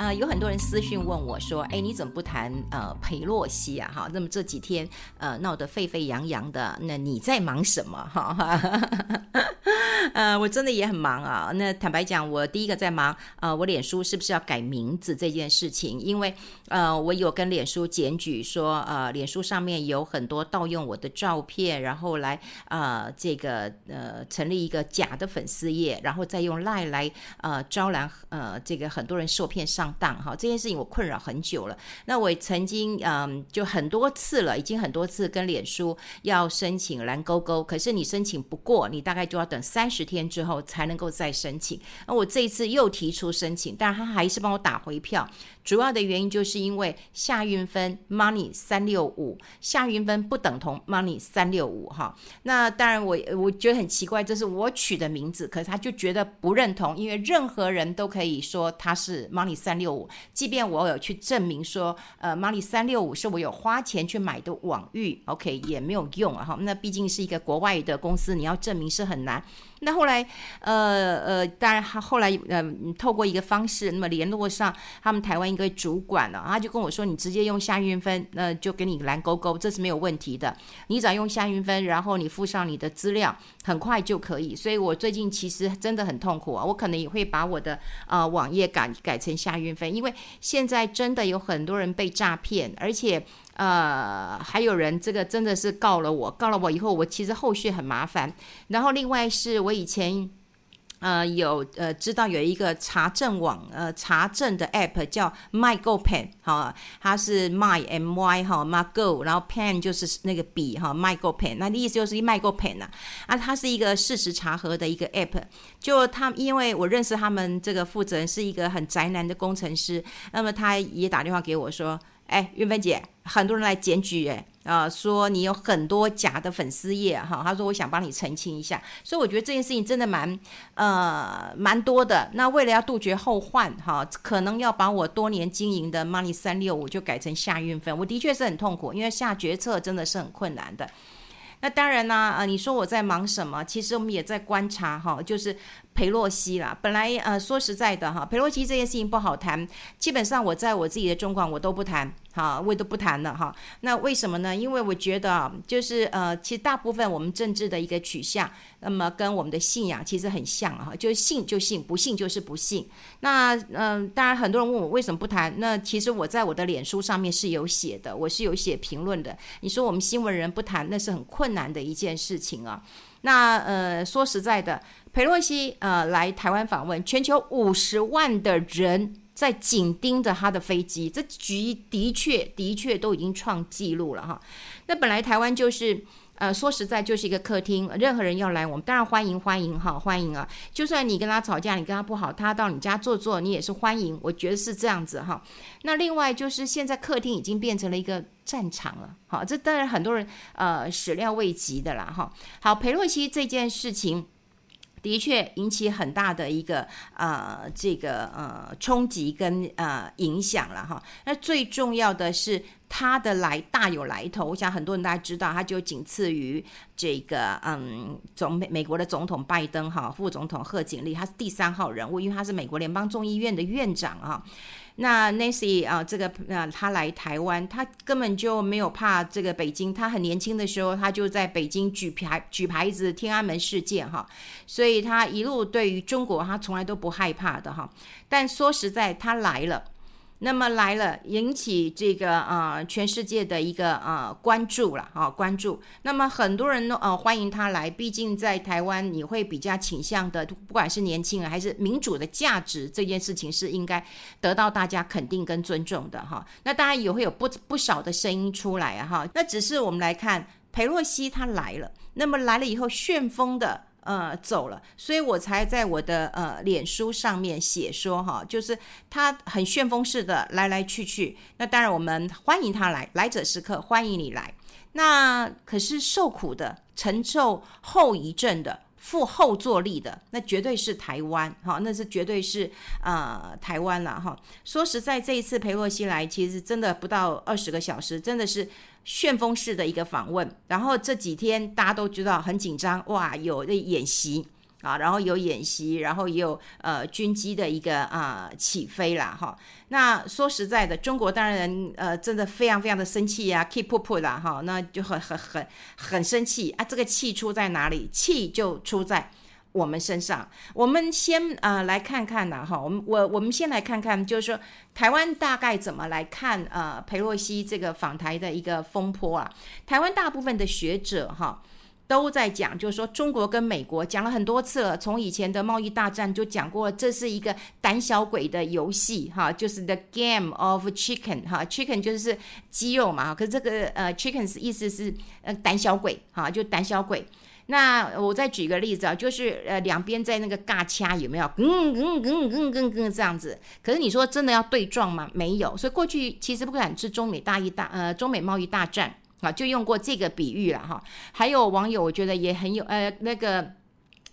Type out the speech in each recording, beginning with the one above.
啊、有很多人私讯问我说：“哎，你怎么不谈呃裴洛西啊？哈，那么这几天呃闹得沸沸扬扬的，那你在忙什么？哈，呃，我真的也很忙啊。那坦白讲，我第一个在忙呃，我脸书是不是要改名字这件事情？因为呃，我有跟脸书检举说，呃，脸书上面有很多盗用我的照片，然后来呃这个呃成立一个假的粉丝页，然后再用赖来呃招揽呃这个很多人受骗上。当哈这件事情我困扰很久了，那我曾经嗯就很多次了，已经很多次跟脸书要申请蓝勾勾，可是你申请不过，你大概就要等三十天之后才能够再申请。那我这一次又提出申请，但他还是帮我打回票。主要的原因就是因为夏运分 money 三六五，夏运分不等同 money 三六五哈。那当然我我觉得很奇怪，这是我取的名字，可是他就觉得不认同，因为任何人都可以说他是 money 三六五，即便我有去证明说呃 money 三六五是我有花钱去买的网域，OK 也没有用啊哈。那毕竟是一个国外的公司，你要证明是很难。那后来，呃呃，当然他后来呃，透过一个方式，那么联络上他们台湾一个主管了，啊，他就跟我说：“你直接用夏韵芬，那、就给你蓝勾勾，这是没有问题的。你只要用夏韵芬，然后你附上你的资料，很快就可以。所以我最近其实真的很痛苦啊，我可能也会把我的呃网页改改成夏韵芬，因为现在真的有很多人被诈骗，而且。”呃，还有人这个真的是告了我，告了我以后，我其实后续很麻烦。然后另外是我以前呃有呃知道有一个查证网呃查证的 app 叫 MyGoPen 哈，它是 My M Y 哈 MyGo，然后 Pen 就是那个笔哈 MyGoPen，那意思就是 MyGoPen 呐啊，它是一个事实查核的一个 app。就他因为我认识他们这个负责人是一个很宅男的工程师，那么他也打电话给我说。哎，韵芬姐，很多人来检举，哎，啊，说你有很多假的粉丝页，哈，他说我想帮你澄清一下，所以我觉得这件事情真的蛮，呃，蛮多的。那为了要杜绝后患，哈，可能要把我多年经营的 Money 三六五就改成夏运分，我的确是很痛苦，因为下决策真的是很困难的。那当然呢，呃，你说我在忙什么？其实我们也在观察，哈，就是。裴洛西啦，本来呃说实在的哈，裴洛西这件事情不好谈。基本上我在我自己的中广我都不谈，哈，我都不谈了哈。那为什么呢？因为我觉得啊，就是呃，其实大部分我们政治的一个取向，那么跟我们的信仰其实很像哈，就是信就信，不信就是不信。那嗯、当然很多人问我为什么不谈，那其实我在我的脸书上面是有写的，我是有写评论的。你说我们新闻人不谈，那是很困难的一件事情啊。那呃，说实在的，裴洛西呃来台湾访问，全球五十万的人在紧盯着他的飞机，这局的确的确都已经创纪录了哈。那本来台湾就是。呃，说实在，就是一个客厅，任何人要来，我们当然欢迎欢迎哈，欢迎啊！就算你跟他吵架，你跟他不好，他到你家坐坐，你也是欢迎。我觉得是这样子哈。那另外就是现在客厅已经变成了一个战场了，好，这当然很多人呃始料未及的啦哈。好，裴洛西这件事情。的确引起很大的一个呃这个呃冲击跟呃影响了哈。那最重要的是他的来大有来头，我想很多人大家知道，他就仅次于这个嗯总美美国的总统拜登哈，副总统贺锦丽，他是第三号人物，因为他是美国联邦众议院的院长哈。那 Nancy 啊，这个啊，他来台湾，他根本就没有怕这个北京。他很年轻的时候，他就在北京举牌举牌子，天安门事件哈，所以他一路对于中国，他从来都不害怕的哈。但说实在，他来了。那么来了，引起这个啊、全世界的一个啊、关注了啊关注。那么很多人呢呃欢迎他来，毕竟在台湾你会比较倾向的，不管是年轻人还是民主的价值，这件事情是应该得到大家肯定跟尊重的哈。那当然也会有不不少的声音出来啊哈。那只是我们来看裴洛西他来了，那么来了以后旋风的。呃，走了，所以我才在我的呃脸书上面写说哈，就是他很旋风式的来来去去。那当然我们欢迎他来，来者是客，欢迎你来。那可是受苦的、承受后遗症的、负后坐力的，那绝对是台湾哈，那是绝对是呃台湾了哈。说实在，这一次裴洛西来，其实真的不到二十个小时，真的是。旋风式的一个访问，然后这几天大家都知道很紧张哇，有的演习，啊，然后有演习，然后也有呃军机的一个啊、呃、起飞啦。哈。那说实在的，中国当然呃真的非常非常的生气呀，keep put 啦哈，那就很很很很生气啊。这个气出在哪里？气就出在我们身上。我们先呃来看看呐哈，我们我我们先来看看，就是说台湾大概怎么来看呃裴洛西这个访台的一个风波啊？台湾大部分的学者哈。都在讲，就是说中国跟美国讲了很多次了，从以前的贸易大战就讲过了，这是一个胆小鬼的游戏，哈，就是 the game of chicken，哈，chicken 就是鸡肉嘛，可是这个呃 chicken 意思是呃胆小鬼，哈，就胆小鬼。那我再举个例子啊，就是呃两边在那个尬掐有没有？嗯嗯嗯嗯嗯嗯这样子。可是你说真的要对撞吗？没有。所以过去其实不管是中美大一大呃中美贸易大战。啊，就用过这个比喻了哈。还有网友，我觉得也很有呃那个。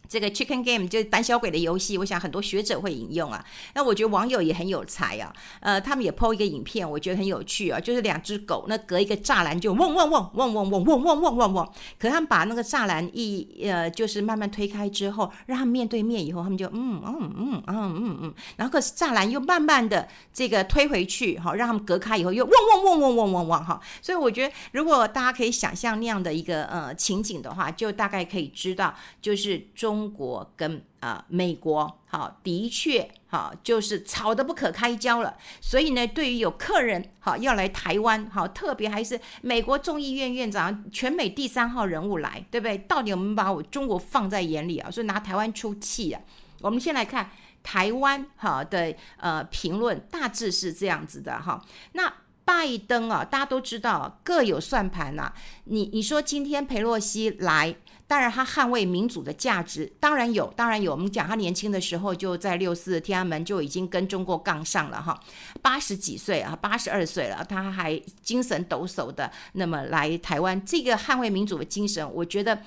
这个 Chicken Game 就是胆小鬼的游戏，我想很多学者会引用啊。那我觉得网友也很有才啊，呃，他们也 PO 一个影片，我觉得很有趣啊，就是两只狗，那隔一个栅栏就汪汪汪汪汪汪汪汪汪汪，可他们把那个栅栏一呃，就是慢慢推开之后，让他们面对面以后，他们就嗯嗯嗯嗯嗯嗯，然后可是栅栏又慢慢的这个推回去，哈，让他们隔开以后又汪汪汪汪汪汪汪哈。所以我觉得如果大家可以想象那样的一个呃情景的话，就大概可以知道，就是中。中国跟啊、美国，好，的确，好，就是吵得不可开交了。所以呢，对于有客人，好要来台湾，好，特别还是美国众议院院长，全美第三号人物来，对不对？到底我们把我中国放在眼里啊？所以拿台湾出气啊。我们先来看台湾好的呃评论，大致是这样子的哈。那拜登啊，大家都知道各有算盘呐、你你说今天裴洛西来。当然，他捍卫民主的价值，当然有，当然有。我们讲他年轻的时候就在六四天安门就已经跟中国杠上了哈，八十几岁啊，八十二岁了，他还精神抖擞的那么来台湾，这个捍卫民主的精神，我觉得，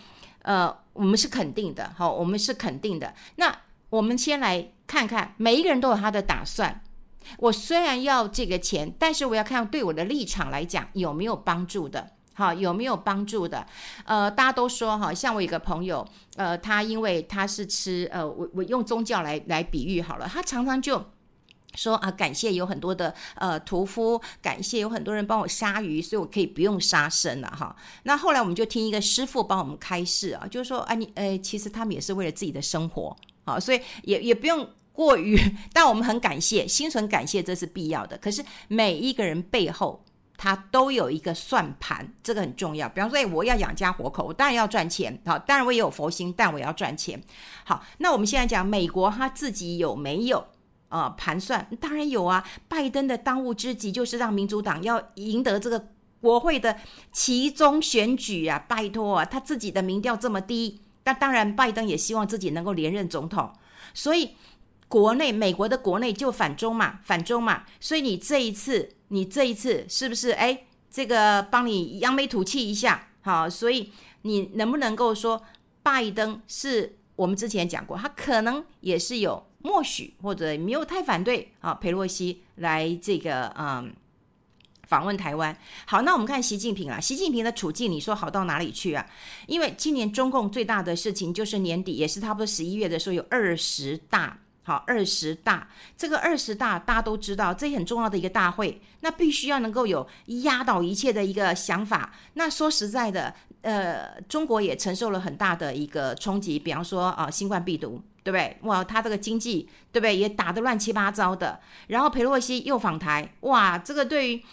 呃，我们是肯定的，好，我们是肯定的。那我们先来看看，每一个人都有他的打算。我虽然要这个钱，但是我要看对我的立场来讲有没有帮助的。好，有没有帮助的？呃，大家都说哈，像我有个朋友，呃，他因为他是吃，呃，我我用宗教来来比喻好了，他常常就说啊，感谢有很多的呃屠夫，感谢有很多人帮我杀鱼，所以我可以不用杀生了哈。那后来我们就听一个师傅帮我们开示啊，就是说啊，你呃，其实他们也是为了自己的生活啊，所以也也不用过于，但我们很感谢，心存感谢，这是必要的。可是每一个人背后。他都有一个算盘，这个很重要。比方说，哎，我要养家活口，我当然要赚钱。好，当然我也有佛心，但我要赚钱。好，那我们现在讲美国，他自己有没有啊、呃、盘算？当然有啊。拜登的当务之急就是让民主党要赢得这个国会的其中选举啊！拜托啊，他自己的民调这么低，那当然拜登也希望自己能够连任总统。所以国内美国的国内就反中嘛，反中嘛。所以你这一次。你这一次是不是哎，这个帮你扬眉吐气一下，好，所以你能不能够说，拜登是我们之前讲过，他可能也是有默许或者没有太反对啊，裴洛西来这个嗯访问台湾。好，那我们看习近平啊，习近平的处境，你说好到哪里去啊？因为今年中共最大的事情就是年底，也是差不多十一月的时候有二十大。好，二十大这个二十大大家都知道，这很重要的一个大会，那必须要能够有压倒一切的一个想法。那说实在的，呃，中国也承受了很大的一个冲击，比方说啊、新冠病毒，对不对？哇，他这个经济，对不对？也打得乱七八糟的。然后裴洛西又访台，哇，这个对于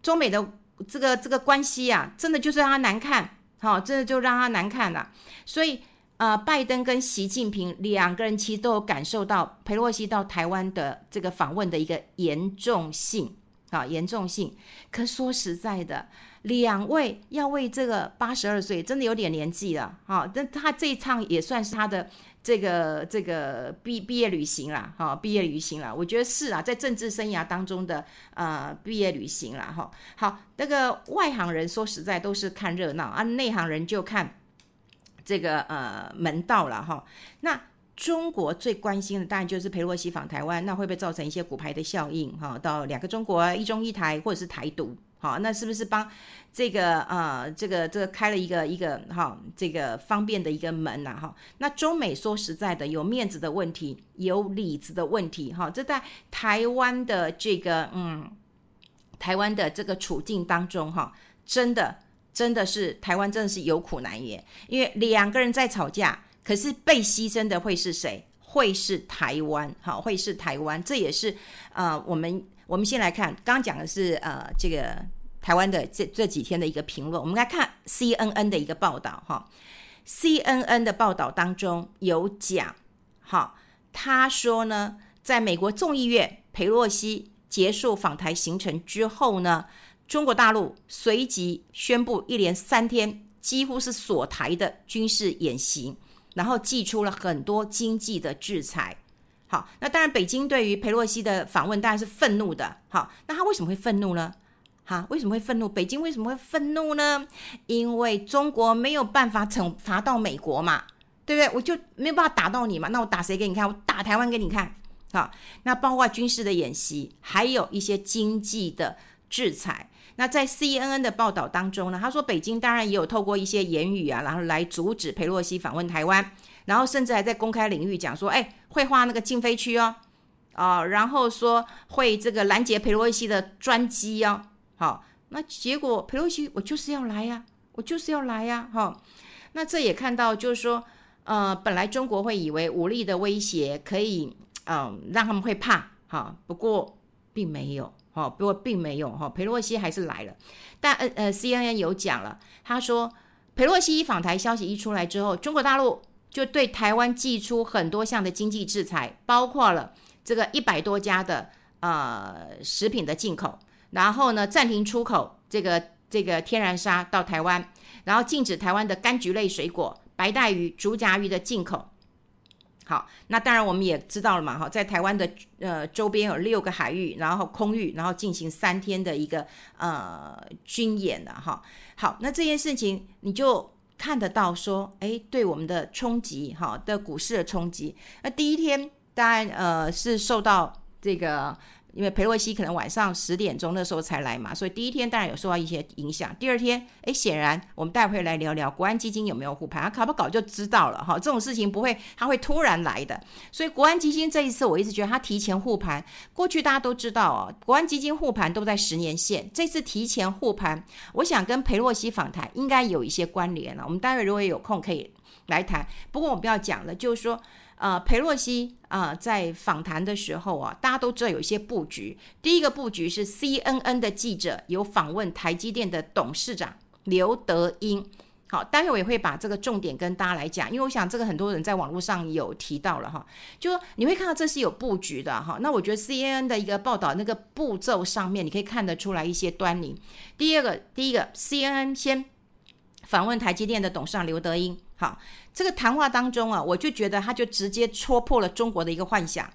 中美的这个这个关系啊，真的就是让他难看，好，真的就让他难看了。所以。呃，拜登跟习近平两个人其实都有感受到裴洛西到台湾的这个访问的一个严重性啊，严重性。可说实在的，两位要为这个八十二岁，真的有点年纪了啊。但他这一趟也算是他的这个这个毕毕业旅行了哈，毕业旅行了。我觉得是啊，在政治生涯当中的呃毕业旅行了哈。好，那个外行人说实在都是看热闹啊，内行人就看。这个呃门道了哈，那中国最关心的当然就是裴洛西访台湾，那会不会造成一些骨牌的效应哈？到两个中国，一中一台，或者是台独？好，那是不是帮这个呃这个这个开了一个一个哈这个方便的一个门呐哈？那中美说实在的，有面子的问题，有里子的问题哈。这在台湾的这个嗯台湾的这个处境当中哈，真的真的是台湾真的是有苦难言，因为两个人在吵架，可是被牺牲的会是谁？会是台湾，好，会是台湾，这也是呃我们。我们先来看，刚刚讲的是呃这个台湾的这这几天的一个评论。我们来看 CNN 的一个报道哈，CNN 的报道当中有讲，好，他说呢，在美国众议院裴洛西结束访台行程之后呢，中国大陆随即宣布一连三天几乎是锁台的军事演习，然后祭出了很多经济的制裁。好，那当然，北京对于裴洛西的访问当然是愤怒的。好，那他为什么会愤怒呢？哈，为什么会愤怒？北京为什么会愤怒呢？因为中国没有办法惩罚到美国嘛，对不对？我就没有办法打到你嘛，那我打谁给你看？我打台湾给你看。好，那包括军事的演习，还有一些经济的制裁。那在 CNN 的报道当中呢，他说北京当然也有透过一些言语啊，然后来阻止佩洛西访问台湾。然后甚至还在公开领域讲说，哎，会画那个禁飞区哦，啊、哦，然后说会这个拦截佩洛西的专机哦，好，那结果佩洛西我就是要来呀，我就是要来呀，哈、那这也看到就是说，呃，本来中国会以为武力的威胁可以，嗯、让他们会怕，哈、不过并没有，哦，不过并没有，哈、哦，裴洛西还是来了，但呃呃，CNN 有讲了，他说裴洛西访台消息一出来之后，中国大陆。就对台湾祭出很多项的经济制裁，包括了这个一百多家的呃食品的进口，然后呢暂停出口这个这个天然砂到台湾，然后禁止台湾的柑橘类水果、白带鱼、竹荚鱼的进口。好，那当然我们也知道了嘛，哈，在台湾的呃周边有六个海域，然后空域，然后进行三天的一个呃军演的哈。好，那这件事情你就。看得到说，哎，对我们的冲击，哈的股市的冲击。那第一天当然呃是受到这个，因为裴洛西可能晚上十点钟那时候才来嘛，所以第一天当然有受到一些影响。第二天，哎，显然我们待会来聊聊国安基金有没有护盘，他搞不搞就知道了哈。这种事情不会，他会突然来的。所以国安基金这一次，我一直觉得他提前护盘。过去大家都知道哦，国安基金护盘都在十年线，这次提前护盘，我想跟裴洛西访谈应该有一些关联了。我们待会如果有空可以来谈。不过我们要讲了，就是说。呃，裴洛西啊、在访谈的时候啊，大家都知道有一些布局。第一个布局是 CNN 的记者有访问台积电的董事长刘德音。好，待会我也会把这个重点跟大家来讲，因为我想这个很多人在网络上有提到了哈，就说你会看到这是有布局的哈。那我觉得 CNN 的一个报道那个步骤上面，你可以看得出来一些端倪。第二个，第一个 CNN 先访问台积电的董事长刘德音。好，这个谈话当中啊，我就觉得他就直接戳破了中国的一个幻想。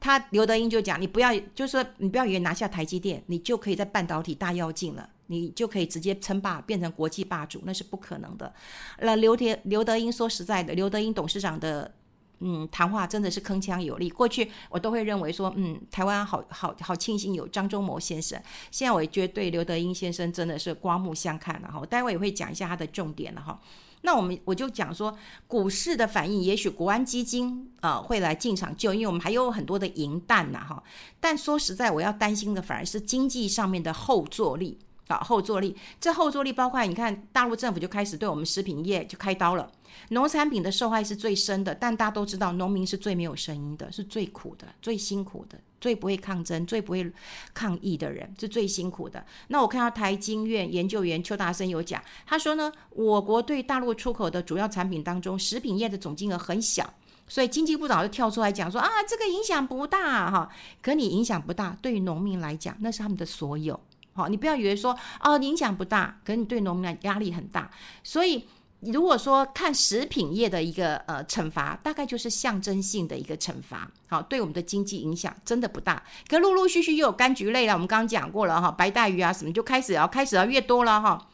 他刘德英就讲，你不要，就是说你不要以为拿下台积电，你就可以在半导体大跃进了，你就可以直接称霸，变成国际霸主，那是不可能的。那刘德刘德英说实在的，刘德英董事长的嗯谈话真的是铿锵有力。过去我都会认为说，嗯，台湾好好好庆幸有张忠谋先生。现在我也觉得对刘德英先生真的是刮目相看了哈。我待会也会讲一下他的重点了哈。那我们我就讲说，股市的反应，也许国安基金啊、呃、会来进场救，因为我们还有很多的银弹呐哈。但说实在，我要担心的反而是经济上面的后坐力啊，后坐力。这后坐力包括你看，大陆政府就开始对我们食品业就开刀了。农产品的受害是最深的，但大家都知道，农民是最没有声音的，是最苦的、最辛苦的、最不会抗争、最不会抗议的人，是最辛苦的。那我看到台经院研究员邱大生有讲，他说呢，我国对大陆出口的主要产品当中，食品业的总金额很小，所以经济部长就跳出来讲说啊，这个影响不大哈。可你影响不大，对于农民来讲，那是他们的所有。好，你不要以为说哦，影响不大，可是你对农民来压力很大，所以。如果说看食品业的一个呃惩罚，大概就是象征性的一个惩罚，好，对我们的经济影响真的不大。可陆陆续续又有柑橘类了，我们刚刚讲过了哈，白带鱼啊什么就开始要开始要越多了哈。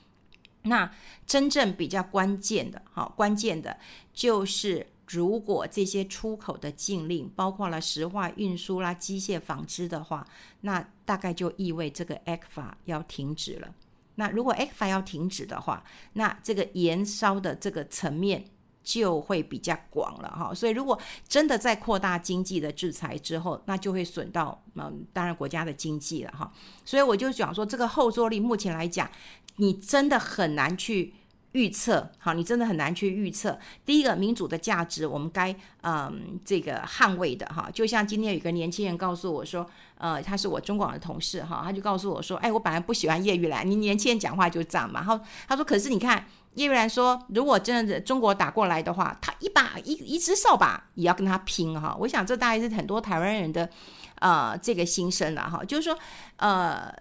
那真正比较关键的，好关键的就是如果这些出口的禁令包括了石化运输啦、机械纺织的话，那大概就意味这个 ECFA 要停止了。那如果 ECFA 要停止的话，那这个延烧的这个层面就会比较广了哈。所以如果真的在扩大经济的制裁之后，那就会损到嗯，当然国家的经济了哈。所以我就讲说，这个后坐力目前来讲，你真的很难去。预测好，你真的很难去预测。第一个，民主的价值，我们该嗯这个捍卫的哈。就像今天有一个年轻人告诉我说，呃，他是我中广的同事哈，他就告诉我说，哎，我本来不喜欢叶玉兰，你年轻人讲话就这样嘛。然后他说，可是你看叶玉兰说，如果真的中国打过来的话，他一把一一只扫把也要跟他拼哈。我想这大概是很多台湾人的呃这个心声了哈，就是说呃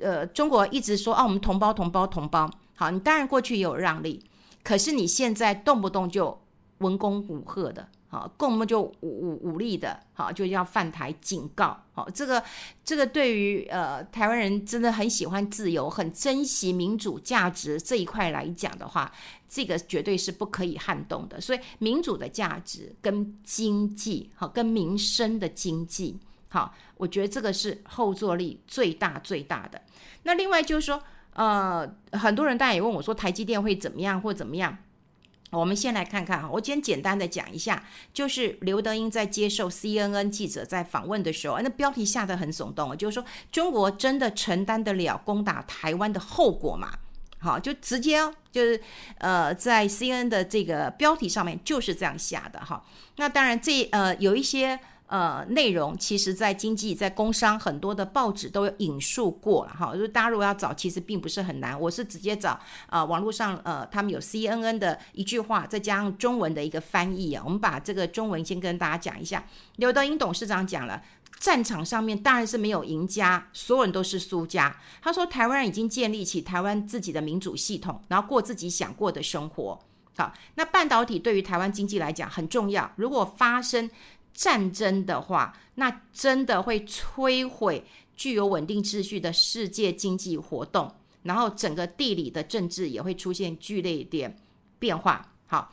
呃，中国一直说啊，我们同胞同胞同胞。好，你当然过去也有让利，可是你现在动不动就文攻武吓的，好，动不动就武武武力的，好，就要犯台警告，好，这个这个对于呃台湾人真的很喜欢自由、很珍惜民主价值这一块来讲的话，这个绝对是不可以撼动的。所以民主的价值跟经济，好，跟民生的经济，好，我觉得这个是后坐力最大最大的。那另外就是说。呃，很多人大家也问我说，台积电会怎么样或怎么样？我们先来看看哈，我今天简单的讲一下，就是刘德英在接受 CNN 记者在访问的时候，那标题下得很耸动，就是说中国真的承担得了攻打台湾的后果吗？好，就直接，就是呃，在 CNN 的这个标题上面就是这样下的哈。那当然这呃有一些。呃，内容其实，在经济、在工商很多的报纸都有引述过了哈。就是大家如果要找，其实并不是很难。我是直接找啊、呃，网络上呃，他们有 CNN 的一句话，再加上中文的一个翻译啊。我们把这个中文先跟大家讲一下。刘德英董事长讲了，战场上面当然是没有赢家，所有人都是输家。他说，台湾人已经建立起台湾自己的民主系统，然后过自己想过的生活。好，那半导体对于台湾经济来讲很重要。如果发生战争的话，那真的会摧毁具有稳定秩序的世界经济活动，然后整个地理的政治也会出现剧烈一点变化。好，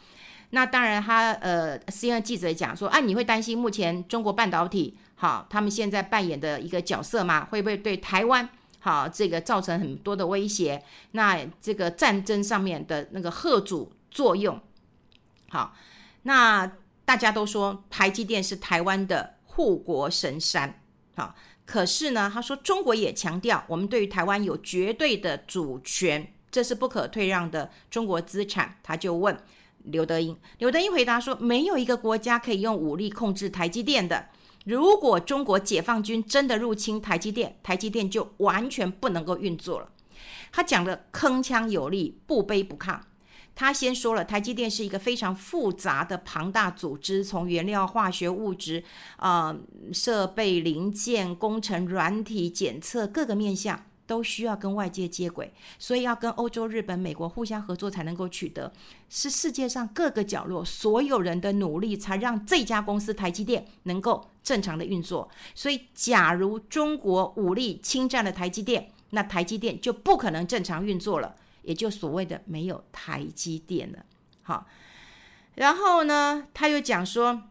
那当然他呃，C N 记者讲说，啊，你会担心目前中国半导体好，他们现在扮演的一个角色吗？会不会对台湾好这个造成很多的威胁？那这个战争上面的那个贺阻作用，好，那。大家都说台积电是台湾的护国神山，好，可是呢，他说中国也强调我们对于台湾有绝对的主权，这是不可退让的中国资产。他就问刘德英，刘德英回答说，没有一个国家可以用武力控制台积电的。如果中国解放军真的入侵台积电，台积电就完全不能够运作了。他讲的铿锵有力，不卑不亢。他先说了，台积电是一个非常复杂的庞大组织，从原料、化学物质、啊、设备、零件、工程、软体、检测各个面向都需要跟外界接轨，所以要跟欧洲、日本、美国互相合作才能够取得，是世界上各个角落所有人的努力才让这家公司台积电能够正常的运作。所以，假如中国武力侵占了台积电，那台积电就不可能正常运作了。也就所谓的没有台积电了，好，然后呢，他又讲说，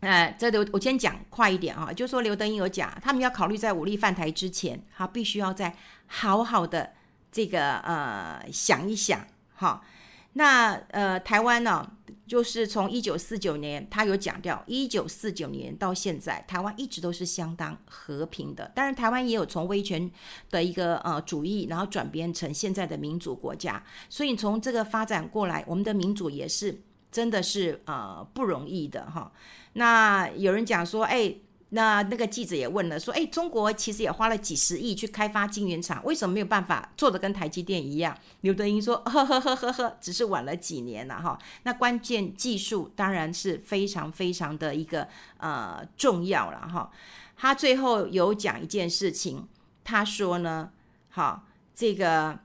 呃，这里我先讲快一点啊，就说刘德英有讲，他们要考虑在武力犯台之前，哈，必须要再好好的这个呃想一想，哈，那呃台湾呢？就是从一九四九年，他有讲掉，一九四九年到现在，台湾一直都是相当和平的。当然，台湾也有从威权的一个呃主义，然后转变成现在的民主国家。所以从这个发展过来，我们的民主也是真的是呃不容易的哈。那有人讲说，哎。那那个记者也问了，说：“哎，中国其实也花了几十亿去开发晶圆厂，为什么没有办法做的跟台积电一样？”刘德英说：“ 呵呵呵呵呵，只是晚了几年了哈。那关键技术当然是非常非常的一个呃重要了哈。他最后有讲一件事情，他说呢，好，这个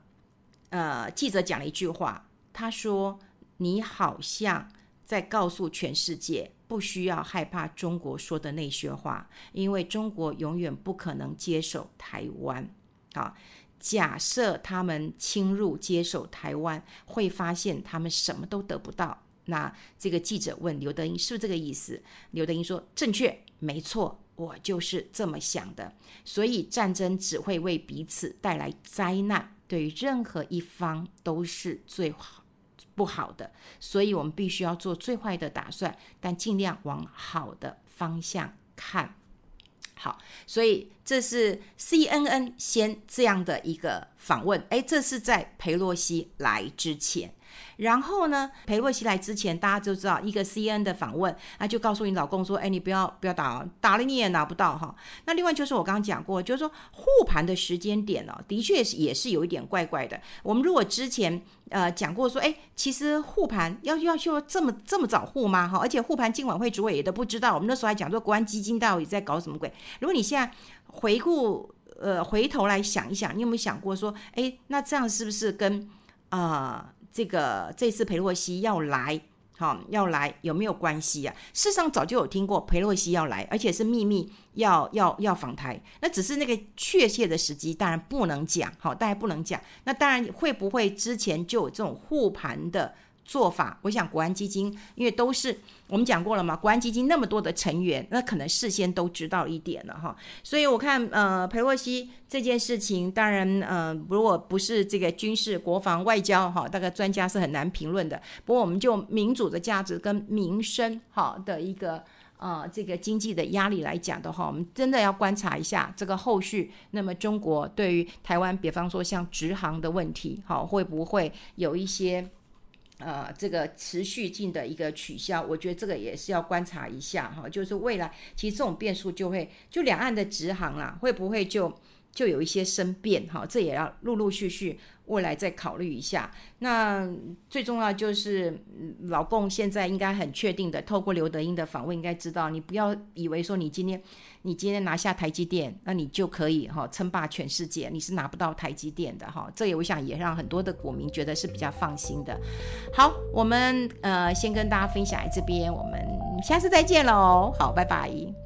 呃记者讲了一句话，他说：你好像在告诉全世界。”不需要害怕中国说的那些话，因为中国永远不可能接手台湾。好，假设他们侵入接手台湾，会发现他们什么都得不到，那这个记者问刘德英是不是这个意思？刘德英说正确，没错，我就是这么想的。所以战争只会为彼此带来灾难，对于任何一方都是最好不好的。所以我们必须要做最坏的打算，但尽量往好的方向看。好，所以这是 CNN 先这样的一个访问，诶，这是在裴洛西来之前。然后呢，裴洛西来之前，大家就知道一个 CNN 的访问，那就告诉你老公说：“哎，你不要不要打，打了你也拿不到哈。”那另外就是我刚刚讲过，就是说护盘的时间点呢、哦，的确是也是有一点怪怪的。我们如果之前呃讲过说，哎，其实护盘要要要这么这么早护吗？哈，而且护盘金管会主委也都不知道。我们那时候还讲说国安基金到底在搞什么鬼？如果你现在回顾呃回头来想一想，你有没有想过说，哎，那这样是不是跟啊？呃这个这次裴洛西要来，好、要来有没有关系啊？事实上早就有听过裴洛西要来，而且是秘密要要要访台，那只是那个确切的时机，当然不能讲，好、大家不能讲。那当然会不会之前就有这种护盘的？做法，我想国安基金，因为都是我们讲过了嘛，国安基金那么多的成员，那可能事先都知道一点了哈。所以我看，呃，裴洛西这件事情，当然，呃，如果不是这个军事、国防、外交哈，大概专家是很难评论的。不过，我们就民主的价值跟民生哈的一个呃这个经济的压力来讲的话，我们真的要观察一下这个后续。那么，中国对于台湾，比方说像直航的问题，哈，会不会有一些？呃，这个持续性的一个取消，我觉得这个也是要观察一下哈。就是未来，其实这种变数就会，就两岸的直航啊，会不会就就有一些生变哈？这也要陆陆续续未来再考虑一下。那最重要就是，老共现在应该很确定的，透过刘德英的访问，应该知道，你不要以为说你今天你今天拿下台积电，那你就可以哈称霸全世界，你是拿不到台积电的哈。这也我想也让很多的股民觉得是比较放心的。好，我们呃先跟大家分享这边，我们下次再见喽。好，拜拜。